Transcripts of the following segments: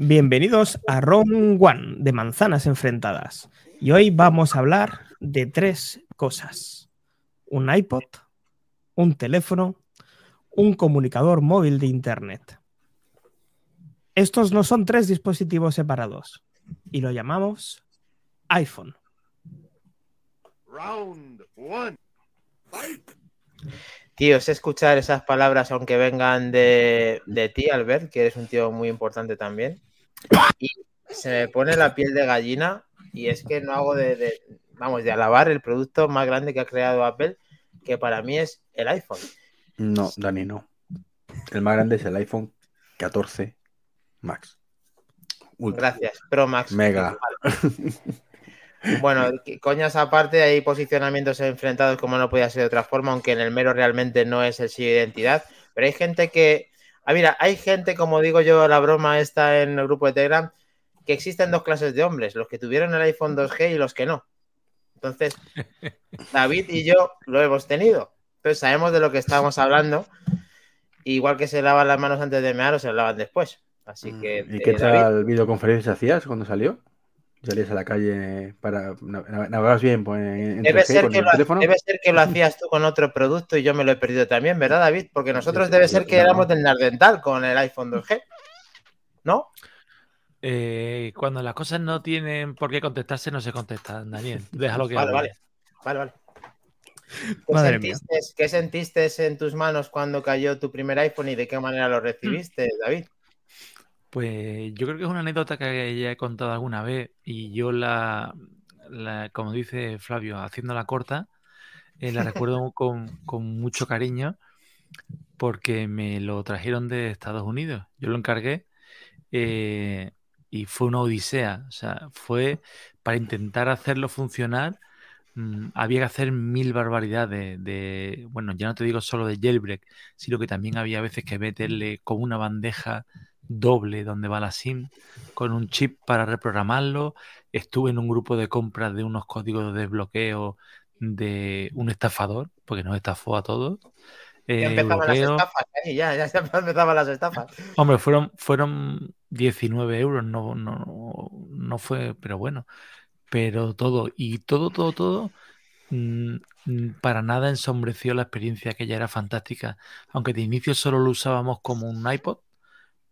Bienvenidos a Round One de Manzanas Enfrentadas. Y hoy vamos a hablar de tres cosas. Un iPod, un teléfono, un comunicador móvil de Internet. Estos no son tres dispositivos separados y lo llamamos iPhone. Round one. Tío, es escuchar esas palabras, aunque vengan de, de ti, Albert, que eres un tío muy importante también. Y se me pone la piel de gallina y es que no hago de, de- vamos, de alabar el producto más grande que ha creado Apple, que para mí es el iPhone. No, Dani, no. El más grande es el iPhone 14 Max. Ultra. Gracias, Pro Max. Mega. Bueno, coñas aparte, hay posicionamientos enfrentados como no podía ser de otra forma, aunque en el mero realmente no es el sello de identidad. Pero hay gente que. Ah, mira, hay gente, como digo yo, la broma está en el grupo de Telegram, que existen dos clases de hombres, los que tuvieron el iPhone 2G y los que no. Entonces, David y yo lo hemos tenido. Entonces sabemos de lo que estamos hablando. Igual que se lavan las manos antes de mear o se lavan después. Así que. ¿Y qué David, tal videoconferencias hacías cuando salió? ¿Salías a la calle para nav- navegabas bien pues, en, en Debe 3G ser, con que el lo, teléfono? debe ser que lo hacías tú con otro producto y yo me lo he perdido también, ¿verdad, David? Porque nosotros debe ser que éramos del Nardental con el iPhone 2G. ¿No? Eh, cuando las cosas no tienen por qué contestarse, no se contestan, Daniel. Déjalo que Vale, vale. Vale, vale. ¿Qué Madre mía. sentiste, ¿Qué sentiste en tus manos cuando cayó tu primer iPhone y de qué manera lo recibiste, David? Pues yo creo que es una anécdota que ya he contado alguna vez y yo la, la- como dice Flavio, haciéndola corta, eh, la recuerdo con, con mucho cariño porque me lo trajeron de Estados Unidos. Yo lo encargué eh, y fue una odisea. O sea, fue para intentar hacerlo funcionar. mm, había que hacer mil barbaridades de, bueno, ya no te digo solo de jailbreak, sino que también había veces que meterle como una bandeja doble donde va la SIM con un chip para reprogramarlo. Estuve en un grupo de compras de unos códigos de desbloqueo de un estafador, porque nos estafó a todos. Ya Eh, empezaban las estafas, ya, ya empezaban las estafas. Hombre, fueron, fueron 19 euros, no, no, no fue, pero bueno, pero todo, y todo, todo, todo, mm, mm, para nada ensombreció la experiencia que ya era fantástica, aunque de inicio solo lo usábamos como un iPod,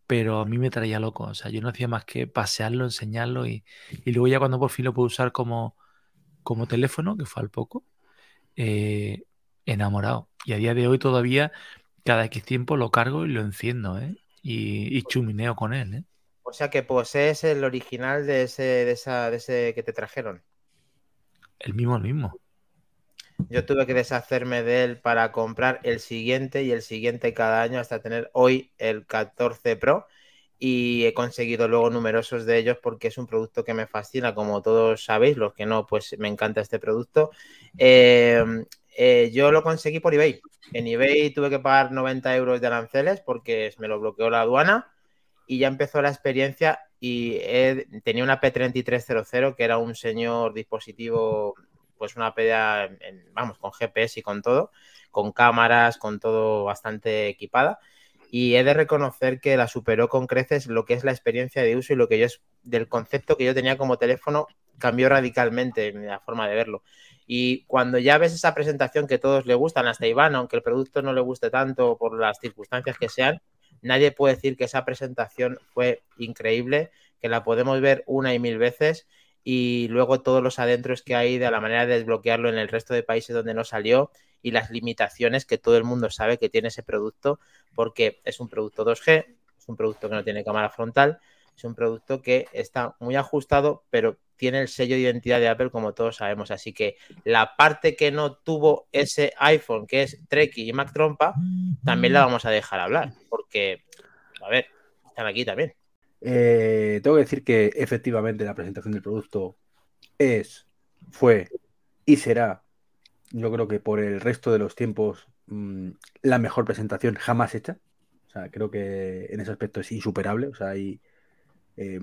pero a mí me traía loco, o sea, yo no hacía más que pasearlo, enseñarlo y, y luego ya cuando por fin lo pude usar como, como teléfono, que fue al poco, eh, enamorado. Y a día de hoy todavía, cada X tiempo lo cargo y lo enciendo, ¿eh? Y, y chumineo con él, ¿eh? O sea que posees el original de ese, de esa, de ese que te trajeron. El mismo, el mismo. Yo tuve que deshacerme de él para comprar el siguiente y el siguiente cada año hasta tener hoy el 14 Pro y he conseguido luego numerosos de ellos porque es un producto que me fascina, como todos sabéis, los que no, pues me encanta este producto. Eh, eh, yo lo conseguí por eBay. En eBay tuve que pagar 90 euros de aranceles porque me lo bloqueó la aduana y ya empezó la experiencia y tenía una P3300 que era un señor dispositivo pues una PDA, en- en- vamos, con GPS y con todo, con cámaras, con todo bastante equipada. Y he de reconocer que la superó con creces lo que es la experiencia de uso y lo que yo es del concepto que yo tenía como teléfono cambió radicalmente en la forma de verlo. Y cuando ya ves esa presentación que todos le gustan, hasta Iván, aunque el producto no le guste tanto por las circunstancias que sean, nadie puede decir que esa presentación fue increíble, que la podemos ver una y mil veces y luego todos los adentros que hay de la manera de desbloquearlo en el resto de países donde no salió y las limitaciones que todo el mundo sabe que tiene ese producto porque es un producto 2G, es un producto que no tiene cámara frontal, es un producto que está muy ajustado, pero tiene el sello de identidad de Apple como todos sabemos. Así que la parte que no tuvo ese iPhone, que es Treki y Mac Trompa, también la vamos a dejar hablar porque, a ver, están aquí también. Eh, tengo que decir que efectivamente la presentación del producto es, fue y será, yo creo que por el resto de los tiempos, mm, la mejor presentación jamás hecha. O sea, creo que en ese aspecto es insuperable. O sea, eh,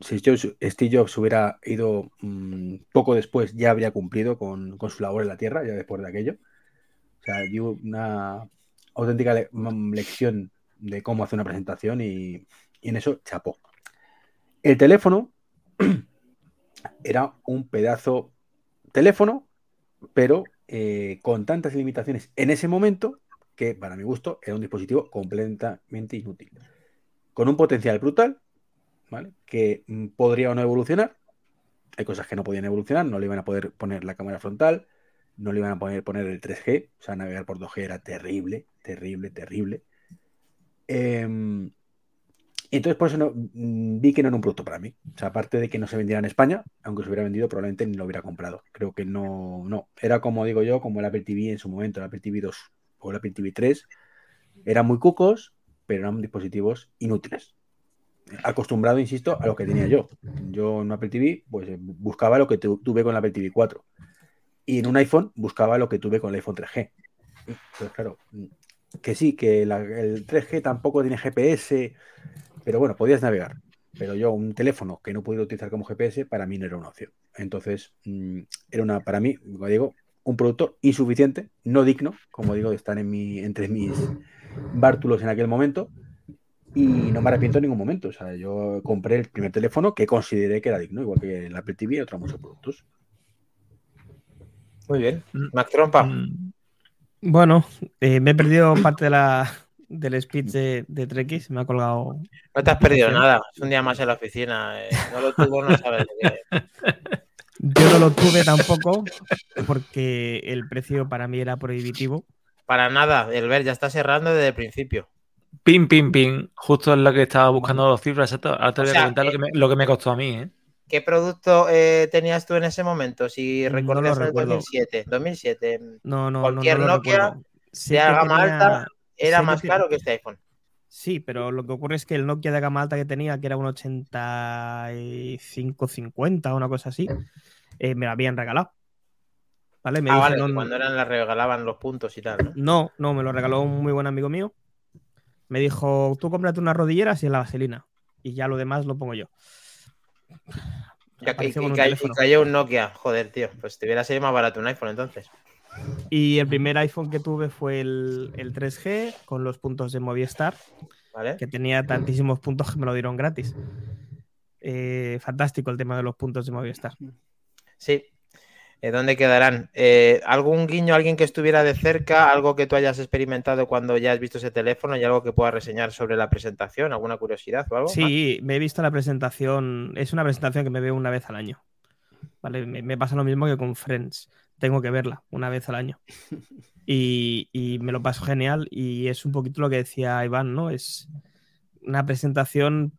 si Steve Jobs hubiera ido mm, poco después, ya habría cumplido con, con su labor en la Tierra, ya después de aquello. O sea, dio una auténtica mm, lección de cómo hacer una presentación y, y en eso chapó. El teléfono era un pedazo teléfono, pero eh, con tantas limitaciones en ese momento que, para mi gusto, era un dispositivo completamente inútil. Con un potencial brutal, ¿vale? Que mm, podría o no evolucionar. Hay cosas que no podían evolucionar, no le iban a poder poner la cámara frontal, no le iban a poder poner el 3G, o sea, navegar por 2G era terrible, terrible, terrible. Em, entonces, por eso no, mm, vi que no era un producto para mí. O sea, aparte de que no se vendiera en España, aunque se hubiera vendido, probablemente ni lo hubiera comprado. Creo que no, no. Era como digo yo, como el Apple TV en su momento, el Apple TV 2 o el Apple TV 3. Eran muy cucos, pero eran dispositivos inútiles. Acostumbrado, insisto, a lo que tenía yo. Yo en Apple TV, pues eh, buscaba lo que tuve con el Apple TV 4. Y en un iPhone buscaba lo que tuve con el iPhone 3G. Pues claro, que sí, que el 3G tampoco tiene GPS pero bueno, podías navegar. Pero yo, un teléfono que no pudiera utilizar como GPS, para mí no era una opción. Entonces, mm, era una, para mí, como digo, un producto insuficiente, no digno, como digo, de estar en mi, entre mis bártulos en aquel momento. Y no me arrepiento en ningún momento. O sea, yo compré el primer teléfono que consideré que era digno, igual que el Apple TV y otros muchos productos. Muy bien. Mm. Mac Trompa. Mm. Bueno, eh, me he perdido parte de la, del speech de, de Trekkies, me ha colgado. No te has perdido nada, es un día más en la oficina. Eh, no lo tuvo, no sabes de qué. Yo no lo tuve tampoco, porque el precio para mí era prohibitivo. Para nada, el ver ya está cerrando desde el principio. Pin, pin, pin. Justo es lo que estaba buscando dos cifras. Ahora te voy a comentar lo, que me, lo, que me, costó a mí. ¿eh? ¿Qué producto eh, tenías tú en ese momento? Si recuerdas el 2007. 2007. No, no, Cualquier no, no Nokia de gama alta era más caro que este iPhone. Sí, pero lo que ocurre es que el Nokia de gama alta que tenía, que era un 8550 o una cosa así, eh, me lo habían regalado. ¿Vale? Me ah, vale, cuando eran la regalaban los puntos y tal. ¿no? no, me lo regaló un muy buen amigo mío. Me dijo, tú cómprate unas rodilleras y la vaselina. Y ya lo demás lo pongo yo. Ya que, cayó un Nokia, joder, tío. Pues te hubiera sido más barato un iPhone entonces. Y el primer iPhone que tuve fue el, 3G con los puntos de Movistar, que tenía tantísimos puntos que me lo dieron gratis. Eh, fantástico el tema de los puntos de Movistar. Sí. Eh, ¿Dónde quedarán? Eh, ¿Algún guiño, alguien que estuviera de cerca, algo que tú hayas experimentado cuando ya has visto ese teléfono y algo que puedas reseñar sobre la presentación? ¿Alguna curiosidad o algo? Sí, me he visto la presentación. Es una presentación que me veo una vez al año. ¿Vale? me pasa lo mismo que con Friends tengo que verla una vez al año. Y, me lo paso genial y es un poquito lo que decía Iván, ¿no? Es una presentación,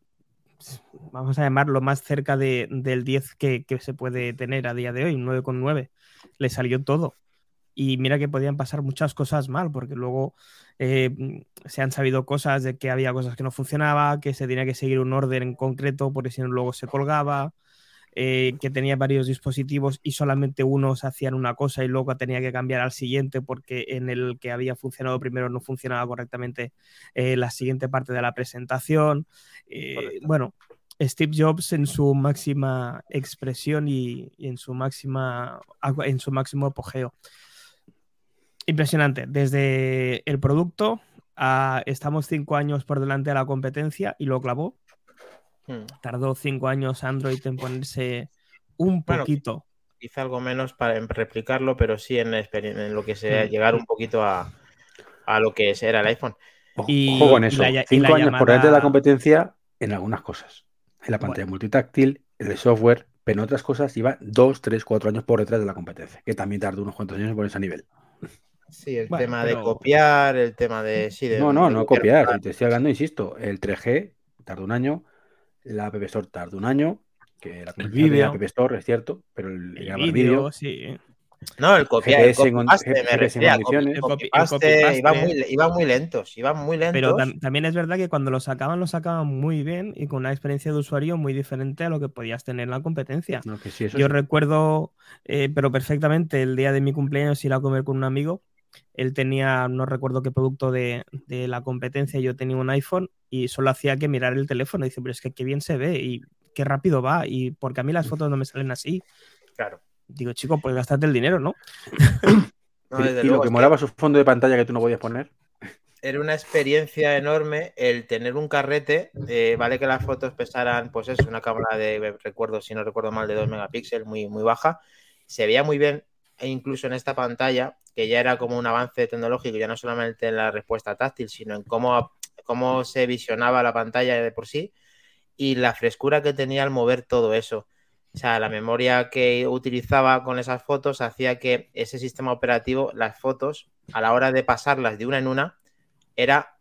vamos a llamarlo, más cerca de, del 10 que, se puede tener a día de hoy, 9,9. Le salió todo. Y mira que podían pasar muchas cosas mal, porque luego eh, se han sabido cosas de que había cosas que no funcionaba, que se tenía que seguir un orden en concreto, porque si no luego se colgaba. Eh, que tenía varios dispositivos y solamente unos hacían una cosa y luego tenía que cambiar al siguiente porque en el que había funcionado primero no funcionaba correctamente eh, la siguiente parte de la presentación. Eh, bueno, Steve Jobs en su máxima expresión y, en su máxima en su máximo apogeo. Impresionante. Desde el producto a, estamos cinco años por delante de la competencia y lo clavó. Hmm. Tardó cinco años Android en ponerse un poquito. Hice algo menos para replicarlo, pero sí en, en lo que sea, hmm. llegar un poquito a, lo que era el iPhone. Y, Ojo con eso. cinco años por delante de la competencia en algunas cosas. En la pantalla multitáctil, el de software, pero en otras cosas iba dos, tres, cuatro años por detrás de la competencia, que también tardó unos cuantos años en ponerse a nivel. Sí, el tema de copiar, el tema de. Sí, no, no, no copiar. Te estoy hablando, insisto, el 3G tardó un año, la App Store tardó un año, que la, el vídeo. App Store es cierto, pero el, el vídeo, sí. No, el el me refería, el copipaste, iban muy, iba muy lentos, iban muy lentos. Pero también es verdad que cuando lo sacaban, lo sacaban muy bien y con una experiencia de usuario muy diferente a lo que podías tener en la competencia. Yo recuerdo, eh, pero perfectamente, el día de mi cumpleaños ir a comer con un amigo él tenía, no recuerdo qué producto de, la competencia, yo tenía un iPhone y solo hacía que mirar el teléfono. Y dice, pero es que qué bien se ve y qué rápido va. Y porque a mí las fotos no me salen así. Claro. Digo, chico, pues gastarte el dinero, ¿no? y, lo que molaba su fondo de pantalla que tú no podías poner. era una experiencia enorme el tener un carrete. eh, vale que las fotos pesaran, pues es una cámara de, recuerdo, si no recuerdo mal, de 2 megapíxeles, muy, muy baja. Se veía muy bien, e incluso en esta pantalla, que ya era como un avance tecnológico, ya no solamente en la respuesta táctil, sino en cómo, cómo se visionaba la pantalla de por sí y la frescura que tenía al mover todo eso. O sea, la memoria que utilizaba con esas fotos hacía que ese sistema operativo, las fotos, a la hora de pasarlas de una en una, era,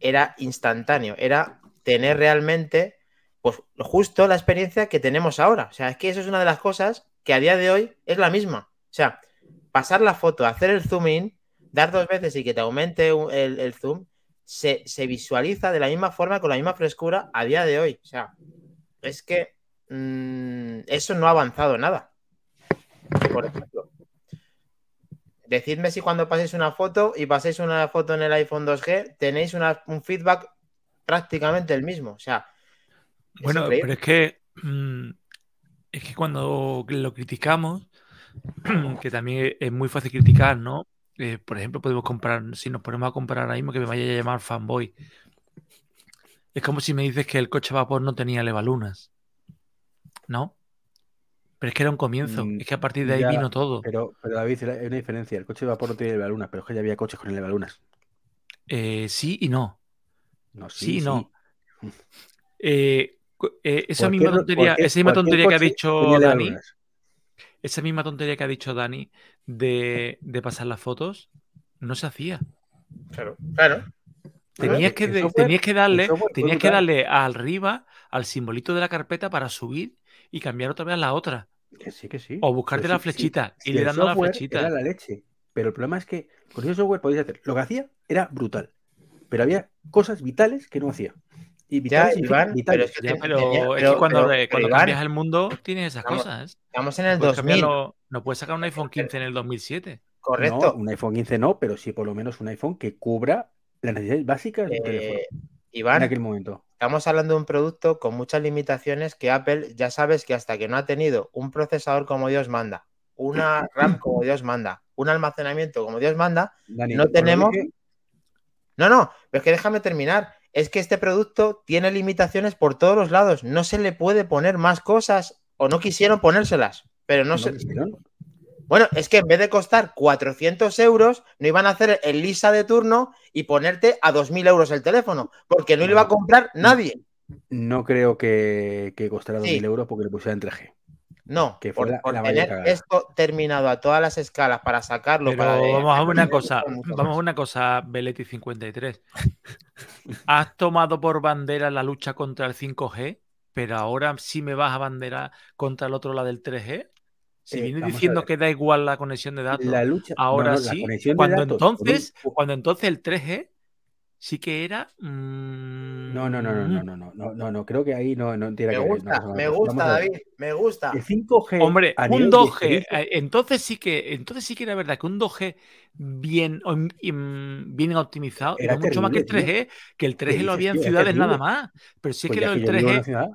era instantáneo, era tener realmente, pues justo la experiencia que tenemos ahora. O sea, es que eso es una de las cosas que a día de hoy es la misma. O sea, pasar la foto, hacer el zoom in, dar dos veces y que te aumente el, el zoom, se, se, visualiza de la misma forma, con la misma frescura a día de hoy. O sea, es que mmm, eso no ha avanzado nada. Por ejemplo, decidme si cuando paséis una foto y paséis una foto en el iPhone 2G, tenéis una, un feedback prácticamente el mismo. O sea, bueno, increíble. pero es que mmm, es que cuando lo criticamos, que también es muy fácil criticar, ¿no? Eh, por ejemplo, podemos comprar, si nos ponemos a comparar ahora mismo, que me vaya a llamar fanboy. Es como si me dices que el coche a vapor no tenía levalunas. ¿No? Pero es que era un comienzo. Mm, es que a partir de ahí ya, vino todo. Pero, pero David, hay una diferencia. El coche de vapor no tiene levalunas, pero es que ya había coches con levalunas. Eh, sí y no. No, sí, sí y no. Sí. Eh, eh, esa misma tontería, esa misma tontería que ha dicho Dani. Esa misma tontería que ha dicho Dani de, de pasar las fotos no se hacía. Claro, claro. Tenías que, de, tenías que darle, tenías que darle arriba al simbolito de la carpeta para subir y cambiar otra vez a la otra. Que sí, que sí. O buscarte la sí, flechita sí. y Si le dando la flechita. Era la leche. Pero el problema es que con ese software podías hacer. Lo que hacía era brutal. Pero había cosas vitales que no hacía. Y Ya, Iván, pero es que Ya, te- pero tenía- es pero- que cuando, pero- eh, cuando pero, Iván, cambias el mundo tienes esas cosas. Estamos en el Puedes 2000, cambiarlo- no puedes sacar un iPhone 15 en el 2007. correcto. No, un iPhone 15 no, pero sí por lo menos un iPhone que cubra las necesidades básicas de un teléfono. Eh, En Iván, aquel momento. estamos hablando de un producto con muchas limitaciones que Apple ya sabes que hasta que no ha tenido un procesador como Dios manda, una RAM como Dios manda, un almacenamiento como Dios manda, Dani, no tenemos- No, no, pero es que déjame terminar. Es que este producto tiene limitaciones por todos los lados. No se le puede poner más cosas o no quisieron ponérselas. Pero no quisieron. Bueno, es que en vez de costar 400 euros, no iban a hacer el Lisa de turno y ponerte a 2.000 euros el teléfono, porque no lo iba a comprar nadie. No creo que, que costara Sí. 2.000 euros porque le pusieran 3G. No, Que fue por, la- por la tener cagada. esto terminado a todas las escalas para sacarlo. Pero para de- vamos a una cosa, vamos a una cosa, Beletti 53. Has tomado por bandera la lucha contra el 5G, pero ahora sí me vas a bandera contra el otro, la del 3G. Si Eh, a diciendo que da igual la conexión de datos, La lucha. ahora no, no, la sí. Cuando datos, entonces, un- cuando entonces el 3G sí que era. mm, No, no, no, no, no, no, no, no, no, no, creo que ahí no, no tiene Me que ver. gusta, cosa con me gusta, ver. David, me gusta. El 5G. Hombre, un nivel de 2G, experiencia- eh, entonces sí que, entonces sí que era verdad que un 2G bien, om- im- bien optimizado Era era mucho más que el terrible, 3G, que el 3G lo había en ciudades nada más. Pero sí Pues que lo en una 3G, ciudad,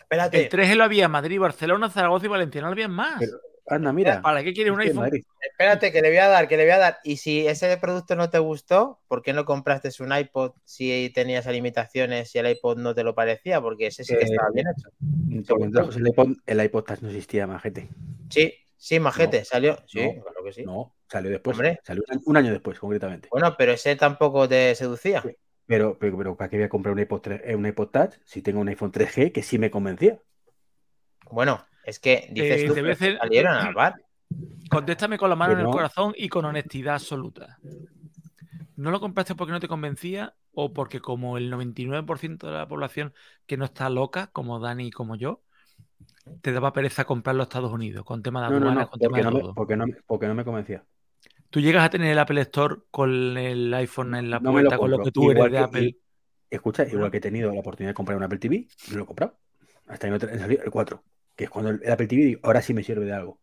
Espérate, el 3G lo había en Madrid, Barcelona, Zaragoza y Valencia, no lo había más. Pero- anda, mira. ¿Para qué quieres un estoy en iPhone? Madrid. espérate, que le voy a dar, que le voy a dar. Y si ese producto no te gustó, ¿por qué no compraste un iPod si tenías limitaciones y el iPod no te lo parecía? Porque ese sí que Eh, estaba bien hecho. Entonces el iPod, el iPod Touch no existía, majete. Sí, sí, majete, salió. Sí, No, claro que sí. No, salió después. Hombre. Salió un año, después, concretamente. Bueno, pero ese tampoco te seducía. Sí. Pero, pero, pero ¿para qué voy a comprar un iPod, 3 eh, un iPod Touch si tengo un iPhone 3G que sí me convencía? Bueno, es que dices Eh, tú que salieron al bar. Contéstame con la mano en el corazón y con honestidad absoluta. ¿No lo compraste porque no te convencía o porque como el 99% de la población que no está loca, como Dani y como yo, te daba pereza comprarlo a Estados Unidos con tema de No, no, aduanas, no, con tema porque de no, me, todo? porque, no, me- porque no me convencía. Tú llegas a tener el Apple Store con el iPhone en la lo puerta con lo que tú eres de Apple. y- Escucha, igual que he tenido la oportunidad de comprar un Apple TV, lo he comprado. Hasta te- salió el 4, que es cuando el, Apple TV digo, ahora sí me sirve de algo.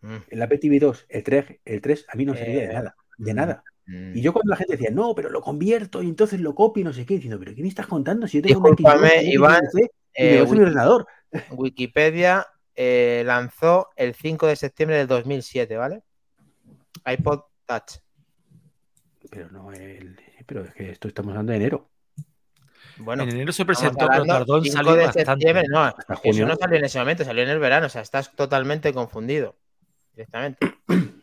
Mm, El Apple TV 2, el 3, el 3 a mí no servía de Eh, nada, de nada. mm. Y yo cuando la gente decía, no, pero lo convierto y entonces lo copio y no sé qué, diciendo, pero ¿qué me estás contando? Si yo tengo un Discúlpame, Xbox, un Iván, XFC, y me Eh, ordenador. Wikipedia eh, lanzó el 5 de septiembre del 2007, ¿vale? iPod Touch. Pero no, el, pero es que esto estamos hablando de enero. Bueno, en enero se presentó, pero hablando tardó en 5 salir de bastante. septiembre, no, Hasta eso junio. no salió en ese momento, salió en el verano, o sea, estás totalmente confundido directamente.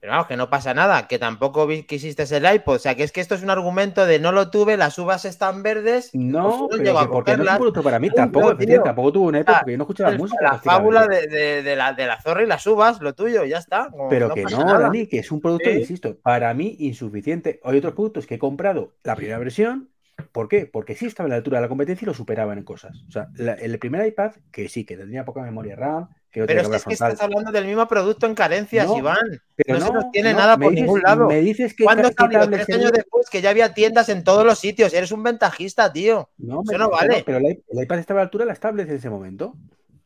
Pero vamos, que no pasa nada, que tampoco quisiste el iPod, o sea, que es que esto es un argumento de no lo tuve, las uvas están verdes, No, pues pero que porque no es cogerlas. un producto para mí, tampoco, tampoco tuve una época porque yo no escuchaba el- música. la fábula de, de- de la, de la zorra y las uvas, lo tuyo, ya está. como Pero que no. Dani, que es un producto, Sí. insisto, para mí insuficiente. Hay otros productos que he comprado la primera versión. ¿Por qué? Porque sí estaba a la altura de la competencia y lo superaban en cosas. O sea, la- el primer iPad, que sí, que tenía poca memoria RAM, que no Pero es que, estás hablando del mismo producto en carencias, No, Iván. Pero no se nos tiene nada por dices- ningún lado. Me dices que, ¿Cuándo Tres años después, que ya había tiendas en todos los sitios. Eres un ventajista, tío. No, Eso me- no vale. pero el iPad estaba a la altura de las tablets en ese momento.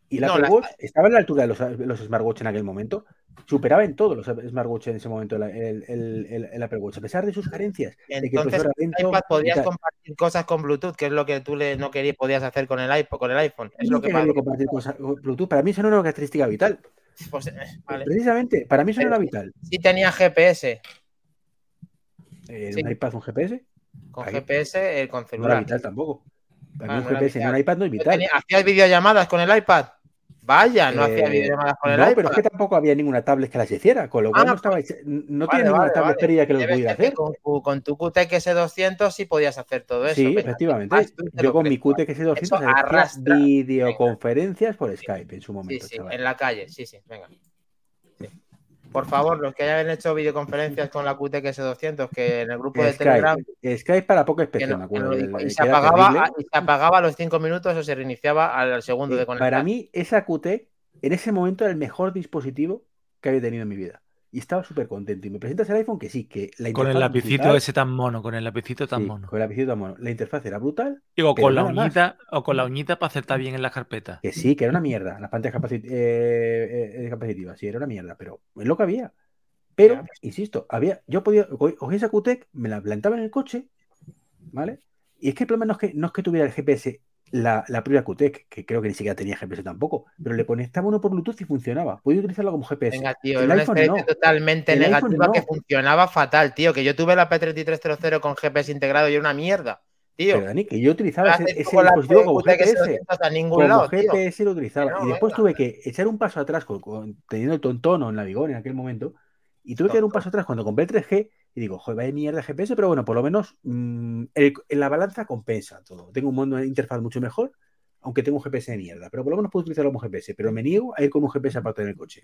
Y el No, Apple Watch estaba a la altura de los, los smartwatch en aquel momento. Superaba en todos los smartwatch en ese momento el, el- el- el- el Apple Watch, a pesar de sus carencias. de que el Entonces, el iPad podías compartir cosas con Bluetooth, que es lo que tú le, no querías, podías hacer con el iPod, con el iPhone. Es lo que he querido más- compartir cosas con Bluetooth. Para mí eso no era una característica vital. pues, eh, vale. Precisamente, para mí eso no era vital. Sí tenía GPS. Sí. ¿Un iPad, un GPS? Con Ahí. GPS, eh, con No era celular. vital tampoco. Para Ah, un no GPS en un iPad no es Yo vital. tenía- ¿Hacías videollamadas con el iPad? Vaya, no hacía Eh, videollamadas con el no, iPad. pero es que tampoco había ninguna tablet que las hiciera, con lo cual Ah, no estaba hecha- no Vale, tiene ninguna vale, tablet vale. que lo pudiera hacer. Con tu, con tu QTX S200 sí podías hacer todo eso. Sí, efectivamente. Yo con mi. QTX 200 Eso hacía arrastra. videoconferencias por Skype en su Sí, momento, sí, chaval. en la calle, sí, sí, venga. Por favor, los que hayan hecho videoconferencias con la QTX S200, que en el grupo de Telegram Skype, Skype para poca no- me acuerdo. y, se apagaba, y se apagaba a los cinco minutos o se reiniciaba al segundo Eh, de conectar. para mí, esa QT en ese momento era el mejor dispositivo que había tenido en mi vida. Y estaba súper contento. Y me presentas el iPhone que sí, que la Con el lapicito brutal. ese tan mono, con el lapicito tan Sí, mono. con el lapicito tan mono. La interfaz era brutal, Digo, con la más. uñita, o con la uñita para acertar bien en las carpetas. que sí, que era una mierda. Las pantallas capacit- eh, eh, capacitivas, sí, era una mierda, pero es lo que había. Pero, Ya, insisto, había, yo podía, co- cogí esa QTEC, me la plantaba en el coche, ¿vale? Y es que el problema no es que, no es que tuviera el GPS, la, la propia QTEC, que creo que ni siquiera tenía GPS tampoco, pero le conectaba uno por Bluetooth y funcionaba. Podía utilizarlo como GPS. Venga, tío, el iPhone experiencia no. totalmente El negativa no. que funcionaba fatal, tío. Que yo tuve la P3300 con GPS integrado y era una mierda, tío. Pero Dani, que yo utilizaba ese, ese dispositivo como QTX GPS. a ningún Como lado, tío. GPS lo utilizaba. No, y después venga. tuve que echar un paso atrás con, con- teniendo el tontono en la Vigor en aquel momento. Y tuve que dar un paso atrás cuando compré el 3G y digo, joder, vaya mierda GPS, pero bueno, por lo menos mm, el- en la balanza compensa todo. Tengo un modo de interfaz mucho mejor, aunque tengo un GPS de mierda, pero por lo menos puedo utilizarlo como GPS. Pero me niego a ir con un GPS aparte en el coche.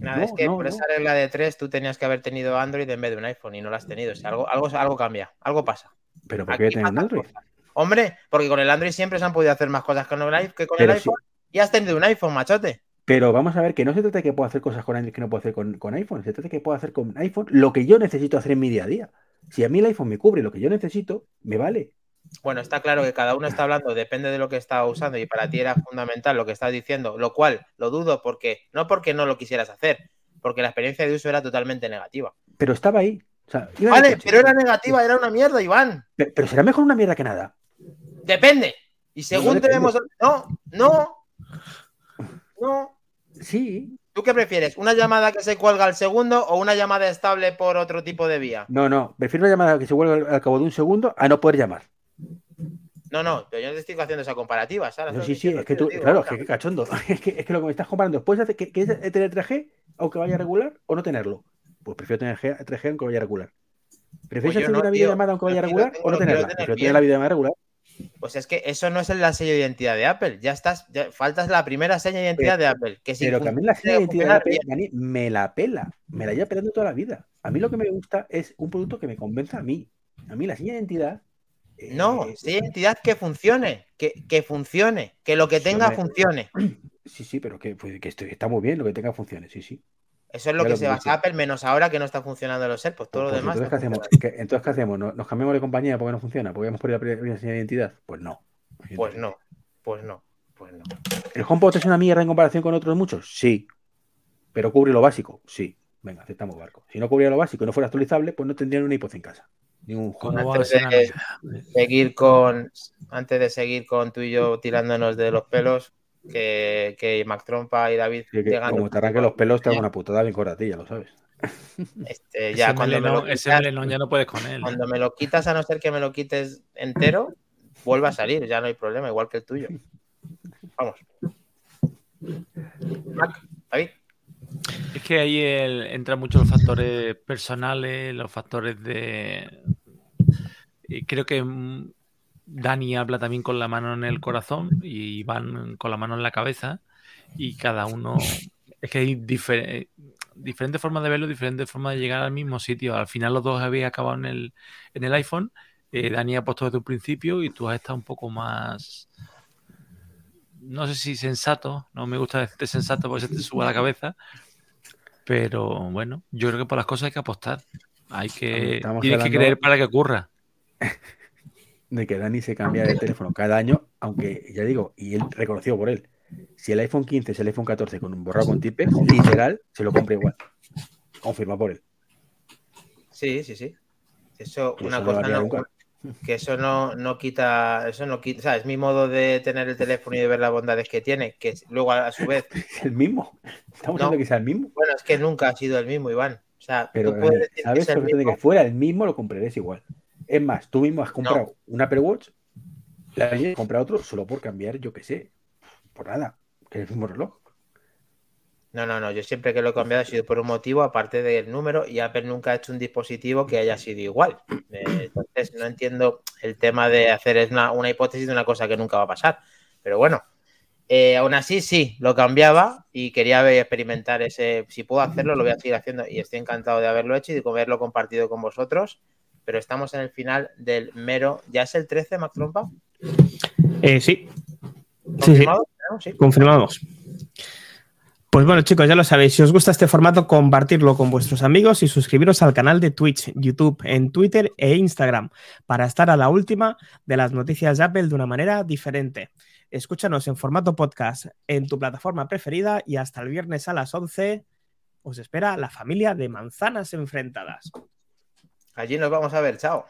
Nada, No, es que no, por no. esa regla de tres tú tenías que haber tenido Android en vez de un iPhone y no lo has tenido. O sea, algo, algo, algo cambia, algo pasa. Pero ¿por qué tener un Android? cosas. Hombre, porque con el Android siempre se han podido hacer más cosas con el, que con Pero el sí. iPhone. Y has tenido un iPhone, machote. Pero vamos a ver que no se trata de que pueda hacer cosas con Android que no puedo hacer con, con iPhone. Se trata de que pueda hacer con iPhone lo que yo necesito hacer en mi día a día. Si a mí el iPhone me cubre lo que yo necesito, me vale. Bueno, está claro que cada uno está hablando, depende de lo que está usando y para ti era fundamental lo que estás diciendo, lo cual lo dudo porque no porque no lo quisieras hacer, porque la experiencia de uso era totalmente negativa. Pero estaba ahí. O sea, Vale, pero era negativa, era una mierda, Iván. Pero, pero será mejor una mierda que nada. Depende. Y según tenemos. No, no. No. Sí. ¿Tú qué prefieres? ¿Una llamada que se cuelga al segundo o una llamada estable por otro tipo de vía? No, no. Prefiero una llamada que se vuelva al, cabo de un segundo a no poder llamar. No, no, pero yo no te estoy haciendo esa comparativa, Sara. No, sí, sí, es que tú, digo, claro, es que qué cachondo. Es que, es que lo que me estás comparando, ¿puedes hacer que, que es tener 3G aunque vaya regular o no tenerlo? Pues prefiero tener G- 3G aunque vaya regular. ¿Prefieres Pues hacer no, una videollamada aunque vaya regular tengo- o no tenerla? tener Prefiero bien. tener la videollamada regular. Pues es que eso no es el la sello de identidad de Apple. Ya estás, ya faltas la primera seña de identidad de Apple. Que si Pero que a mí la seña de identidad de Apple, bien. Me la pela. Me la lleva pelando toda la vida. A mí lo que me gusta es un producto que me convenza a mí. A mí la seña de identidad. eh, No, seña de identidad que funcione, que, que funcione, que lo que tenga funcione. Sí, sí, pero que, pues, que estoy- está muy bien lo que tenga funciones, sí, sí. Eso es lo Ya que lo se basa. Apple, menos ahora que no está funcionando los AirPods. Todo lo Pues demás. entonces, ¿qué hacemos? funcionando. ¿Qué- entonces, ¿qué hacemos? ¿Nos, nos cambiamos de compañía porque no funciona? ¿Porque hemos perdido la primera señal de identidad? Pues no. Pues no, pues no, pues no. ¿El HomePod es una mierda en comparación con otros muchos? Sí. ¿Pero cubre lo básico? Sí. Venga, aceptamos barco. Si no cubría lo básico y no fuera actualizable, pues no tendrían un iPod en casa. Ni un ¿Cómo HomePod. va a Antes de-? Seguir con, antes de seguir con tú y yo tirándonos de los pelos, que, que Mac Trompa y David Sí, que llegan como te arranque los pelos, te hago una putada bien corta a ti, ya lo sabes. Este, ya ese cuando me ese ya no puedes con él. ¿eh? Cuando me lo quitas, a no ser que me lo quites entero, vuelve a salir, ya no hay problema, igual que el tuyo. Vamos. Mac, David. Es que ahí el- entran mucho los factores personales, los factores de. y creo que mm, Dani habla también con la mano en el corazón y Iván con la mano en la cabeza. Y cada uno. Es que hay difer- diferentes formas de verlo, diferentes formas de llegar al mismo sitio. Al final, los dos habéis acabado en el, en el iPhone. Eh, Dani ha puesto desde un principio y tú has estado un poco más. No sé si sensato, no me gusta decirte sensato porque se te sube a la cabeza, pero bueno, yo creo que por las cosas hay que apostar. Hay que. Estamos Tienes que creer para que ocurra. de que Dani se cambia de teléfono cada año, aunque ya digo, y él reconocido por él, si el iPhone 15 es el iPhone 14 con un borrado con tipex, literal, se lo compra igual. Confirma por él. Sí, sí, sí. Eso, una eso cosa no, que eso no, no quita, eso no quita, ¿sabes? Mi modo de tener el teléfono y de ver las bondades que tiene, que luego a su vez, Es el mismo. Estamos No. hablando que sea el mismo. bueno, es que nunca ha sido el mismo, Iván. O sea, Pero tú puedes Dani, decir que sabes es el mismo. que fuera el mismo, lo comprarías igual. Es más, tú mismo has comprado un Apple Watch, la has comprado otro solo por cambiar, yo qué sé, por nada, que es el mismo reloj. No, no, no. Yo siempre que lo he cambiado ha sido por un motivo, aparte del número, y Apple nunca ha hecho un dispositivo que haya sido igual. Eh, Entonces, no entiendo el tema de hacer una, una hipótesis de una cosa que nunca va a pasar. Pero bueno, eh, aún así sí, lo cambiaba y quería ver- experimentar ese. Si puedo hacerlo, lo voy a seguir haciendo y estoy encantado de haberlo hecho y de haberlo compartido con vosotros. Pero estamos en el final del mero. ¿Ya es el 13, Mac Trompa? Eh, sí, sí, sí, ¿Confirmado? ¿No? Sí. confirmamos. Pues bueno, chicos, ya lo sabéis. Si os gusta este formato, compartirlo con vuestros amigos y suscribiros al canal de Twitch, YouTube, en Twitter e Instagram para estar a la última de las noticias de Apple de una manera diferente. Escúchanos en formato podcast en tu plataforma preferida y hasta el viernes a las 11 os espera la familia de manzanas enfrentadas. Allí nos vamos a ver. Chao.